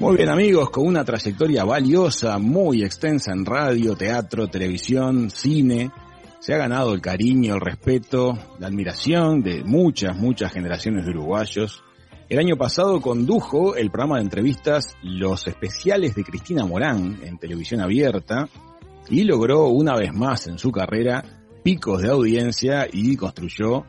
Muy bien amigos, con una trayectoria valiosa, muy extensa en radio, teatro, televisión, cine, se ha ganado el cariño, el respeto, la admiración de muchas, muchas generaciones de uruguayos. El año pasado condujo el programa de entrevistas Los Especiales de Cristina Morán en televisión abierta y logró una vez más en su carrera picos de audiencia y construyó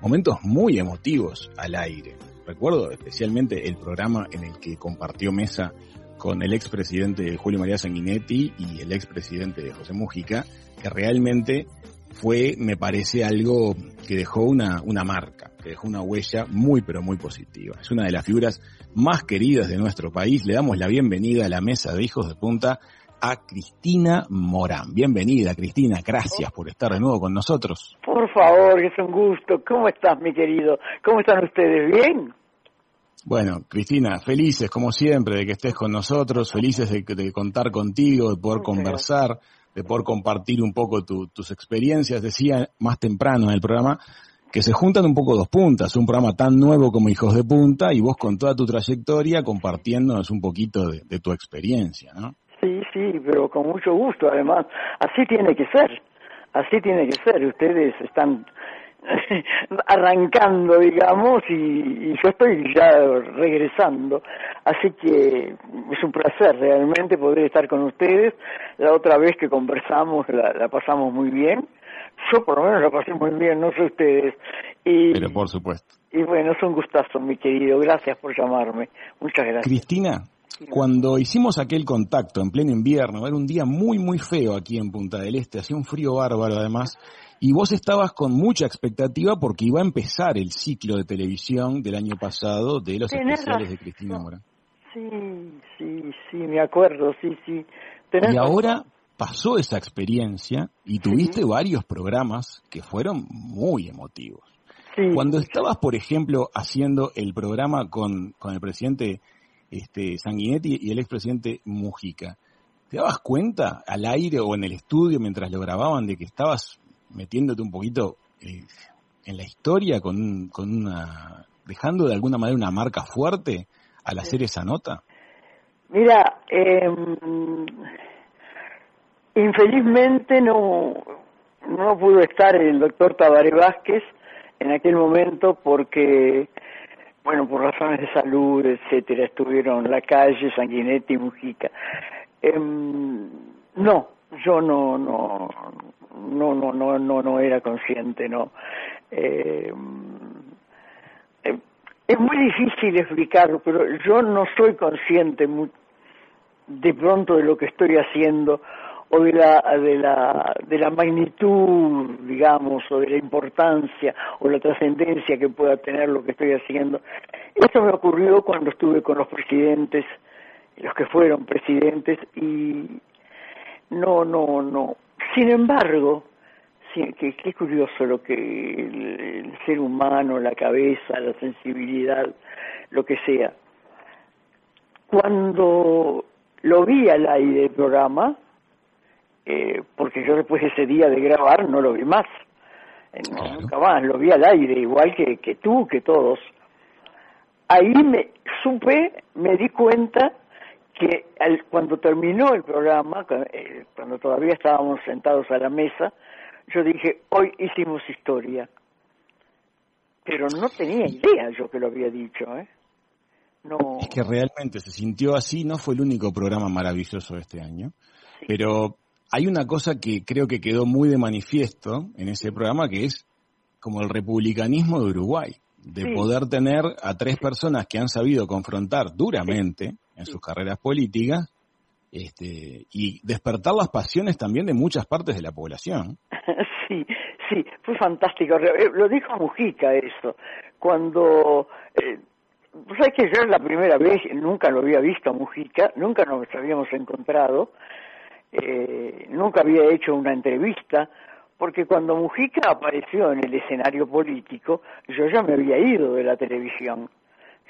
momentos muy emotivos al aire. Recuerdo especialmente el programa en el que compartió mesa con el expresidente Julio María Sanguinetti y el expresidente José Mujica, que realmente fue, me parece, algo que dejó una, una marca, que dejó una huella muy, pero muy positiva. Es una de las figuras más queridas de nuestro país. Le damos la bienvenida a la mesa de Hijos de Punta a Cristina Morán. Bienvenida, Cristina. Gracias por estar de nuevo con nosotros. Por favor, es un gusto. ¿Cómo estás, mi querido? ¿Cómo están ustedes? ¿Bien? Bueno, Cristina, felices como siempre de que estés con nosotros, felices de, contar contigo, de poder conversar de poder compartir un poco tus experiencias. Decía más temprano en el programa que se juntan un poco dos puntas, un programa tan nuevo como Hijos de Punta y vos con toda tu trayectoria compartiéndonos un poquito de, tu experiencia, ¿no? Sí, sí, pero con mucho gusto, además, así tiene que ser, así tiene que ser. Ustedes están arrancando, digamos, y, yo estoy ya regresando. Así que es un placer realmente poder estar con ustedes. La otra vez que conversamos la, pasamos muy bien. Yo por lo menos la pasé muy bien, no sé ustedes. Y, Pero por supuesto. Y bueno, es un gustazo, mi querido. Gracias por llamarme. Muchas gracias. Cristina, cuando hicimos aquel contacto en pleno invierno, era un día muy, muy feo aquí en Punta del Este, hacía un frío bárbaro además, y vos estabas con mucha expectativa porque iba a empezar el ciclo de televisión del año pasado de los especiales de Cristina Mora. Sí, sí, sí, me acuerdo, sí, sí. y ahora pasó esa experiencia y tuviste varios programas que fueron muy emotivos. Cuando estabas, por ejemplo, haciendo el programa con, con el presidente este, Sanguinetti y el expresidente Mujica, ¿te dabas cuenta al aire o en el estudio mientras lo grababan de que estabas metiéndote un poquito eh, en la historia con, con una dejando de alguna manera una marca fuerte al hacer esa nota? Mira, em, infelizmente no, no pudo estar el doctor Tabaré Vázquez en aquel momento porque, bueno, por razones de salud, etcétera, estuvieron en la calle Sanguinetti y Mujica. Em, no, yo no, no, no, no, no, no, no era consciente, no. Eh, eh, es muy difícil explicarlo, pero yo no soy consciente de pronto de lo que estoy haciendo o de la, de la, de la magnitud, digamos, o de la importancia o la trascendencia que pueda tener lo que estoy haciendo. Esto me ocurrió cuando estuve con los presidentes, los que fueron presidentes, y no, no, no. Sin embargo, qué, qué curioso lo que el, ser humano, la cabeza, la sensibilidad, lo que sea. Cuando lo vi al aire del programa, eh, porque yo después de ese día de grabar no lo vi más, eh, nunca más, lo vi al aire, igual que, que tú, que todos. Ahí me supe, me di cuenta que cuando terminó el programa, eh, cuando todavía estábamos sentados a la mesa, yo dije, hoy hicimos historia. Pero no tenía idea yo que lo había dicho, ¿eh? No. Es que realmente se sintió así, no fue el único programa maravilloso de este año, pero hay una cosa que creo que quedó muy de manifiesto en ese programa que es como el republicanismo de Uruguay, de poder tener a tres personas que han sabido confrontar duramente en sus carreras políticas este, y despertar las pasiones también de muchas partes de la población. Sí, sí, fue fantástico. Eh, lo dijo Mujica eso, cuando... Eh, ¿Sabes que yo la primera vez nunca lo había visto a Mujica, nunca nos habíamos encontrado, eh, nunca había hecho una entrevista, porque cuando Mujica apareció en el escenario político, yo ya me había ido de la televisión.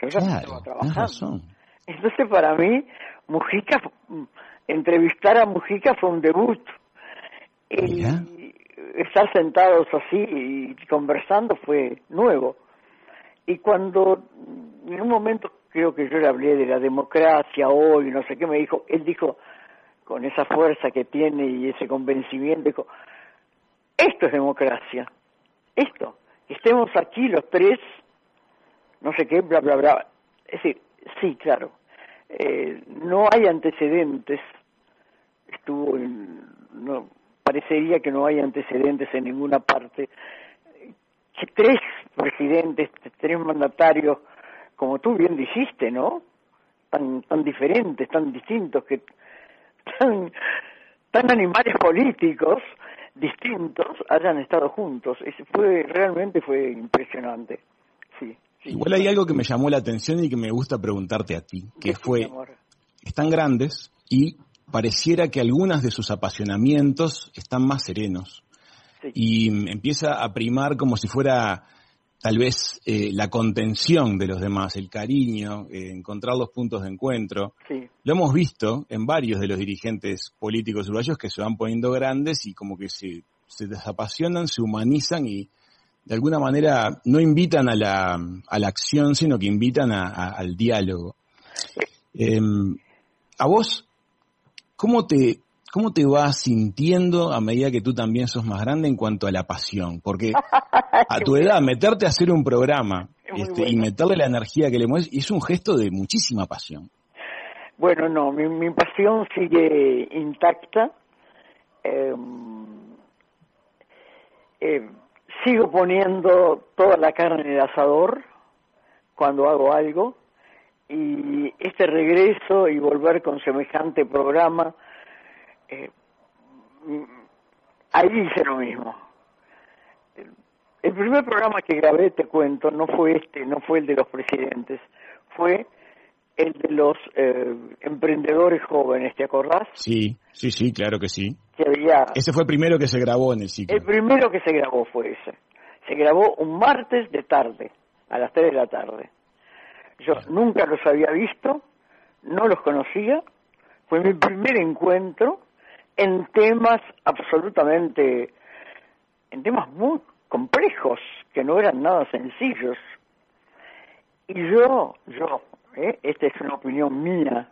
Yo ya estaba trabajando. Entonces para mí Mujica, entrevistar a Mujica fue un debut. Y estar sentados así y conversando fue nuevo. Y cuando en un momento creo que yo le hablé de la democracia hoy, no sé qué, me dijo, él dijo, con esa fuerza que tiene y ese convencimiento, esto es democracia, esto, estemos aquí los tres, no sé qué, bla, bla, bla. Es decir, sí, claro, eh, no hay antecedentes, estuvo no, parecería que no hay antecedentes en ninguna parte, que tres presidentes, tres mandatarios, como tú bien dijiste, ¿no? Tan, tan diferentes, tan distintos, que tan, tan animales políticos distintos hayan estado juntos. fue realmente fue impresionante. Sí, Igual hay algo que me llamó la atención y que me gusta preguntarte a ti, que fue están grandes y pareciera que algunas de sus apasionamientos están más serenos. Y empieza a primar como si fuera tal vez eh, la contención de los demás, el cariño, eh, encontrar los puntos de encuentro. Lo hemos visto en varios de los dirigentes políticos uruguayos que se van poniendo grandes y como que se, se desapasionan, se humanizan y de alguna manera no invitan a la, a la acción, sino que invitan al diálogo. Em, a vos, ¿cómo te, ¿Cómo te vas sintiendo a medida que tú también sos más grande en cuanto a la pasión? Porque a tu edad, meterte a hacer un programa este, y meterle la energía que le mueves es un gesto de muchísima pasión. Bueno, no, mi, pasión sigue intacta. Em, em, sigo poniendo toda la carne en el asador cuando hago algo y este regreso y volver con semejante programa eh, ahí hice lo mismo. El primer programa que grabé, te cuento, no fue este, no fue el de los presidentes, fue el de los eh, emprendedores jóvenes, ¿te acordás? Sí, sí, sí, claro que sí. ese fue el primero que se grabó en el ciclo. El primero que se grabó fue ese. Se grabó un martes de tarde, a las 3 de la tarde. Yo nunca los había visto, no los conocía, fue mi primer encuentro en temas absolutamente, en temas muy complejos, que no eran nada sencillos. Y yo, yo, ¿eh? esta es una opinión mía,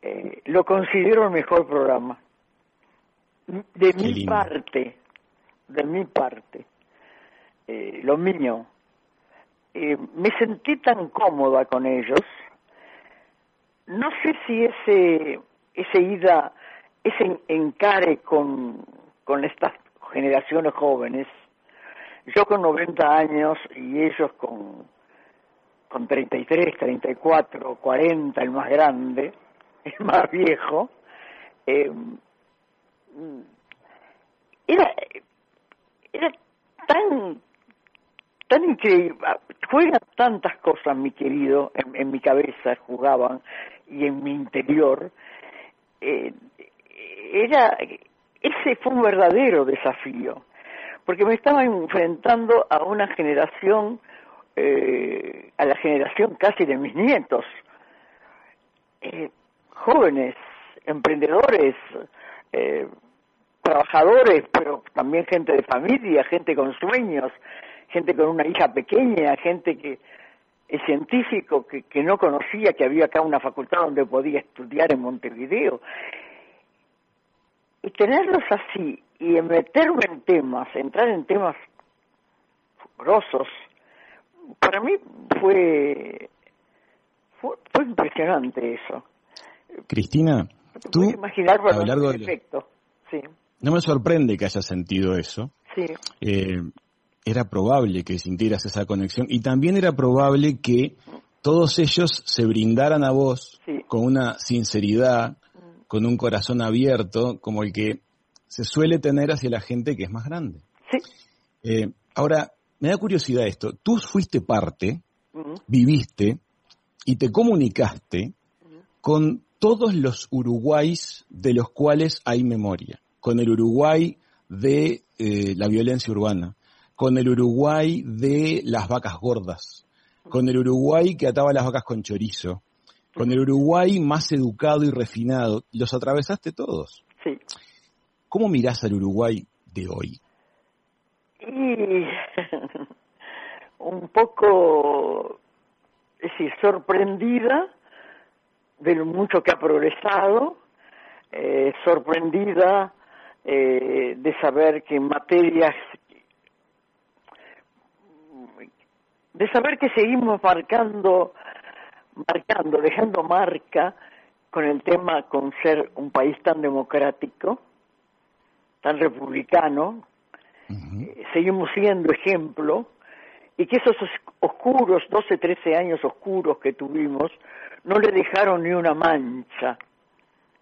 eh, lo considero el mejor programa. De mi parte, de mi parte, eh, lo mío. me sentí tan cómoda con ellos. No sé si ese, ese ida ese encare con, con estas generaciones jóvenes, yo con 90 años y ellos con, con 33, 34, 40, el más grande, el más viejo, eh, era, era tan tan increíble, juegan tantas cosas, mi querido, en, en mi cabeza jugaban y en mi interior, eh, era, ese fue un verdadero desafío, porque me estaba enfrentando a una generación, eh, a la generación casi de mis nietos, eh, jóvenes, emprendedores, eh, trabajadores, pero también gente de familia, gente con sueños, gente con una hija pequeña, gente que es científico que, que no conocía que había acá una facultad donde podía estudiar en Montevideo y tenerlos así y meterme en temas, entrar en temas grosos, para mí fue, fue, impresionante eso. Cristina, tú imaginar a lo largo del efecto, sí. No me sorprende que hayas sentido eso. Sí. Eh, era probable que sintieras esa conexión y también era probable que todos ellos se brindaran a vos con una sinceridad, con un corazón abierto como el que se suele tener hacia la gente que es más grande. Sí. Eh, ahora, me da curiosidad esto. Tú fuiste parte, viviste y te comunicaste con todos los Uruguays de los cuales hay memoria. Con el Uruguay de eh, la violencia urbana, con el Uruguay de las vacas gordas, con el Uruguay que ataba las vacas con chorizo, con el Uruguay más educado y refinado. Los atravesaste todos. Sí. ¿Cómo mirás al Uruguay de hoy? Y un poco, es decir, sorprendida de lo mucho que ha progresado, eh, sorprendida eh, de saber que en materias, de saber que seguimos marcando, marcando, dejando marca con el tema con ser un país tan democrático, tan republicano, eh, seguimos siendo ejemplo, y que esos oscuros, 12, 13 años oscuros que tuvimos, no le dejaron ni una mancha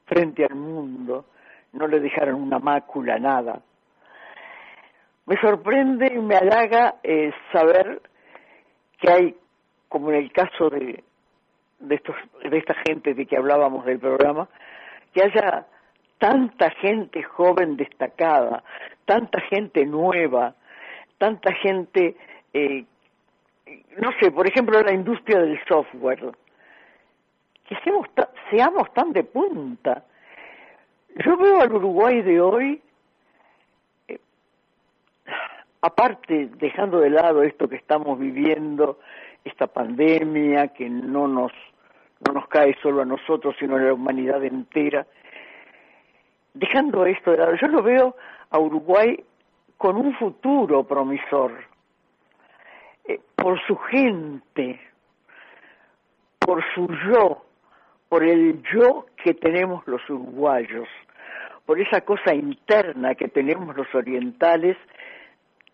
frente al mundo, no le dejaron una mácula, nada. Me sorprende y me halaga eh, saber que hay, como en el caso de, de, estos, de esta gente de que hablábamos del programa, que haya tanta gente joven destacada, tanta gente nueva, tanta gente, eh, no sé, por ejemplo, la industria del software, que seamos, seamos tan de punta. Yo veo al Uruguay de hoy, eh, aparte, dejando de lado esto que estamos viviendo, esta pandemia que no nos, no nos cae solo a nosotros, sino a la humanidad entera, dejando esto de lado, yo lo veo a Uruguay con un futuro promisor, eh, por su gente, por su yo, por el yo que tenemos los uruguayos, por esa cosa interna que tenemos los orientales,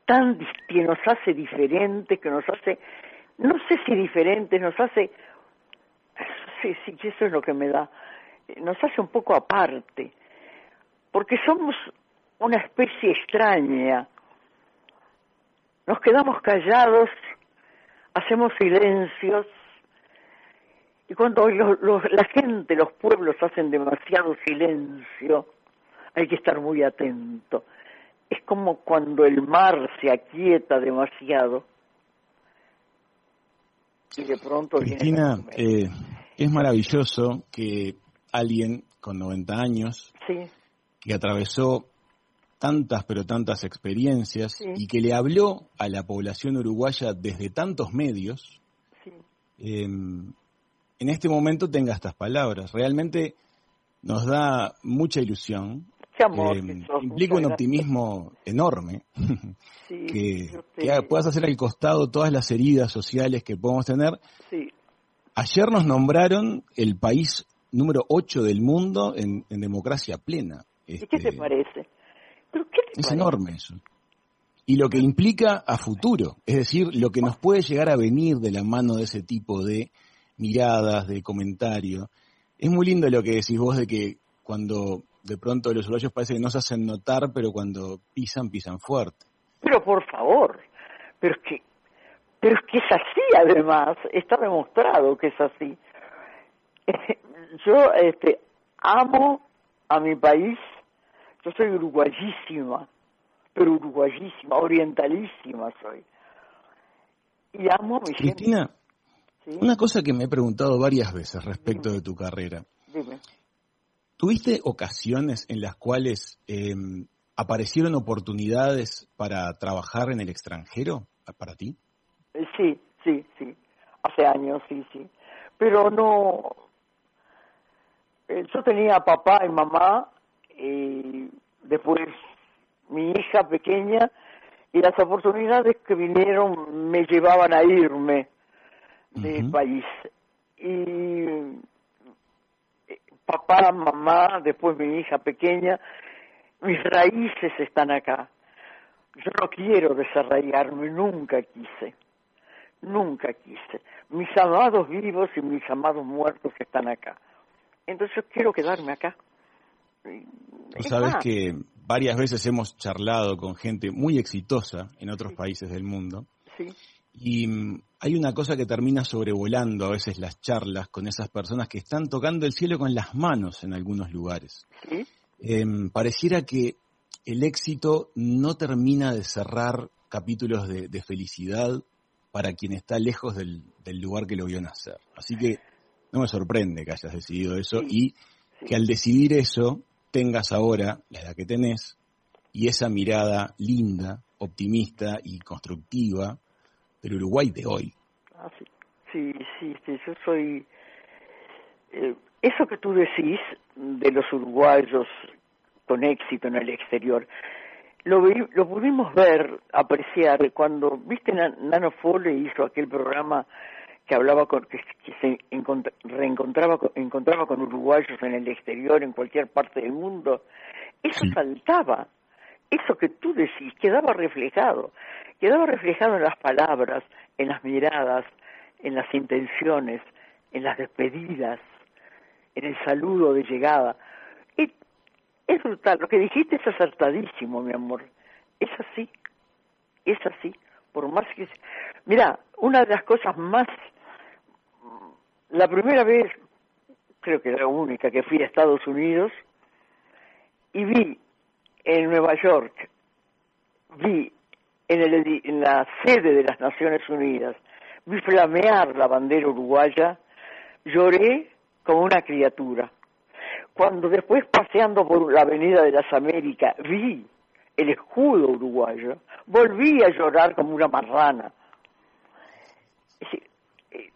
tan que nos hace diferentes, que nos hace, no sé si diferentes, nos hace, sí, sí, eso es lo que me da, nos hace un poco aparte, porque somos una especie extraña, nos quedamos callados, hacemos silencios, y cuando la gente, los pueblos hacen demasiado silencio, hay que estar muy atento. Es como cuando el mar se aquieta demasiado y de pronto Cristina, eh, es maravilloso que alguien con 90 años, que atravesó tantas pero tantas experiencias y que le habló a la población uruguaya desde tantos medios, eh, en este momento tenga estas palabras. Realmente nos da mucha ilusión. Amor, eh, implica un optimismo enorme. que, puedas hacer al costado todas las heridas sociales que podemos tener. Ayer nos nombraron el país número 8 del mundo en, democracia plena. ¿Y qué te este, parece? es enorme eso. Y lo que implica a futuro, es decir, lo que nos puede llegar a venir de la mano de ese tipo de miradas, de comentario. Es muy lindo lo que decís vos de que cuando de pronto los uruguayos parece que no se hacen notar, pero cuando pisan, pisan fuerte. Pero por favor, pero es que, pero es que es así además, está demostrado que es así. Yo este, amo a mi país, yo soy uruguayísima, pero uruguayísima, orientalísima soy. Y amo a mi Cristina, una cosa que me he preguntado varias veces respecto de tu carrera. ¿Tuviste ocasiones en las cuales em, aparecieron oportunidades para trabajar en el extranjero para ti? Eh, sí, sí, sí. Hace años, sí, sí. Pero no. Eh, yo tenía papá y mamá, y después mi hija pequeña, y las oportunidades que vinieron me llevaban a irme del país. Y eh, papá, mamá, después mi hija pequeña, mis raíces están acá. Yo no quiero desarraigarme, nunca quise, nunca quise. Mis amados vivos y mis amados muertos están acá. Entonces quiero quedarme acá. Tú sabes que varias veces hemos charlado con gente muy exitosa en otros países del mundo. Sí. Y mm, hay una cosa que termina sobrevolando a veces las charlas con esas personas que están tocando el cielo con las manos en algunos lugares. Em, pareciera que el éxito no termina de cerrar capítulos de, felicidad para quien está lejos del, lugar que lo vio nacer. Así que no me sorprende que hayas decidido eso y que al decidir eso tengas ahora la edad que tenés y esa mirada linda, optimista y constructiva del Uruguay de hoy. Ah, sí. sí, sí, sí, yo soy... Eh, eso que tú decís de los uruguayos con éxito en el exterior, lo, lo pudimos ver, apreciar, cuando, viste, Nano Fole hizo aquel programa que hablaba con, que, se reencontraba encontraba con uruguayos en el exterior, en cualquier parte del mundo, eso saltaba, eso que tú decís, quedaba reflejado, quedaba reflejado en las palabras, en las miradas, en las intenciones, en las despedidas, en el saludo de llegada. Es brutal, lo que dijiste es acertadísimo, mi amor. Es así, es así. Por más que... Mira, una de las cosas más... La primera vez, creo que la única, que fui a Estados Unidos y vi en Nueva York, vi en, el, en la sede de las Naciones Unidas, vi flamear la bandera uruguaya, lloré como una criatura. Cuando después paseando por la Avenida de las Américas vi el escudo uruguayo, volví a llorar como una marrana. Eh,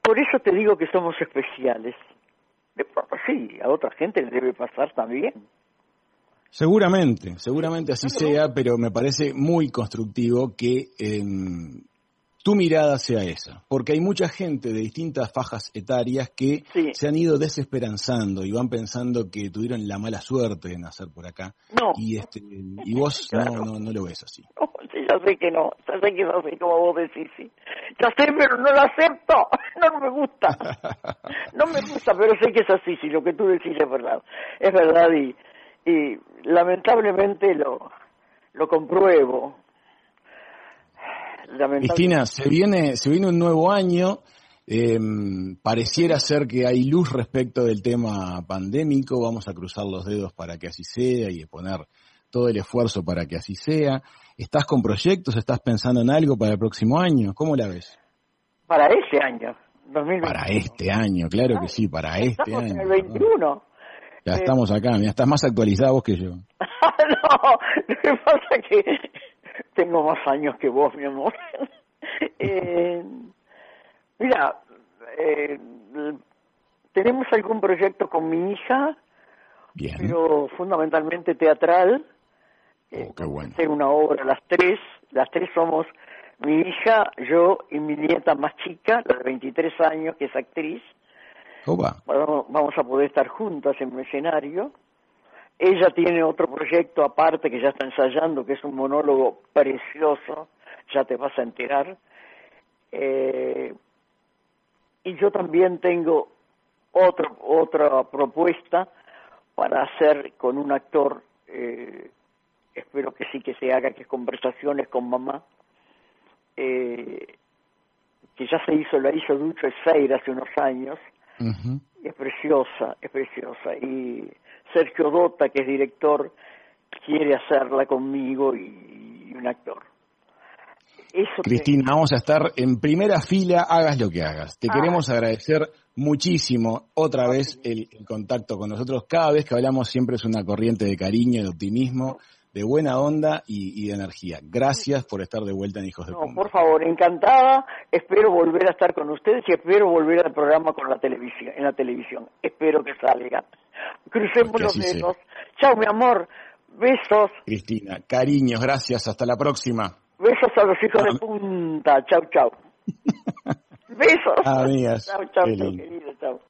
por eso te digo que somos especiales. Sí, a otra gente le debe pasar también. Seguramente, seguramente así sea, pero me parece muy constructivo que em, tu mirada sea esa, porque hay mucha gente de distintas fajas etarias que se han ido desesperanzando y van pensando que tuvieron la mala suerte de nacer por acá. No. Y, este, y vos no, no, no, lo ves así. sí, ya sé que no, ya sé que no sé como vos decís, sí. Ya sé, pero no lo acepto, no me gusta. No me gusta, pero sé que es así, si lo que tú decís es verdad. Es verdad y, y lamentablemente lo, lo compruebo Cristina, se viene, se viene un nuevo año. Eh, pareciera ser que hay luz respecto del tema pandémico. Vamos a cruzar los dedos para que así sea y poner todo el esfuerzo para que así sea. ¿Estás con proyectos? ¿Estás pensando en algo para el próximo año? ¿Cómo la ves? Para este año, Para este año, claro que sí, para este año. En el 21. Ya estamos acá, mira, estás más actualizada vos que yo. no, lo que pasa que tengo más años que vos, mi amor. eh, mira, eh, tenemos algún proyecto con mi hija, pero fundamentalmente teatral. Oh, qué bueno. Hacer una obra, las tres, las tres somos mi hija, yo y mi nieta más chica, la de 23 años, que es actriz. vamos a poder estar juntas en un escenario. Ella tiene otro proyecto aparte que ya está ensayando, que es un monólogo precioso, ya te vas a enterar. Eh, y yo también tengo otro, otra propuesta para hacer con un actor, eh, espero que sí que se haga, que es conversaciones con mamá, eh, que ya se hizo, la hizo Ducho Eseira hace unos años, y es preciosa, es preciosa. Y Sergio Dota, que es director, quiere hacerla conmigo y, un actor. Cristina, vamos a estar en primera fila, hagas lo que hagas. Te ah. queremos agradecer muchísimo otra vez el, contacto con nosotros. Cada vez que hablamos siempre es una corriente de cariño, de optimismo, de buena onda y, de energía. Gracias por estar de vuelta en Hijos de no, Por favor, encantada. Espero volver a estar con ustedes y espero volver al programa con la televisión, en la televisión. Espero que salga. Crucemos los dedos. Chao, mi amor. Besos. Cristina, cariños, gracias. Hasta la próxima. Besos a los hijos de punta. Chao, chao. Besos. Amigas. Chao, chao, querido. Chao.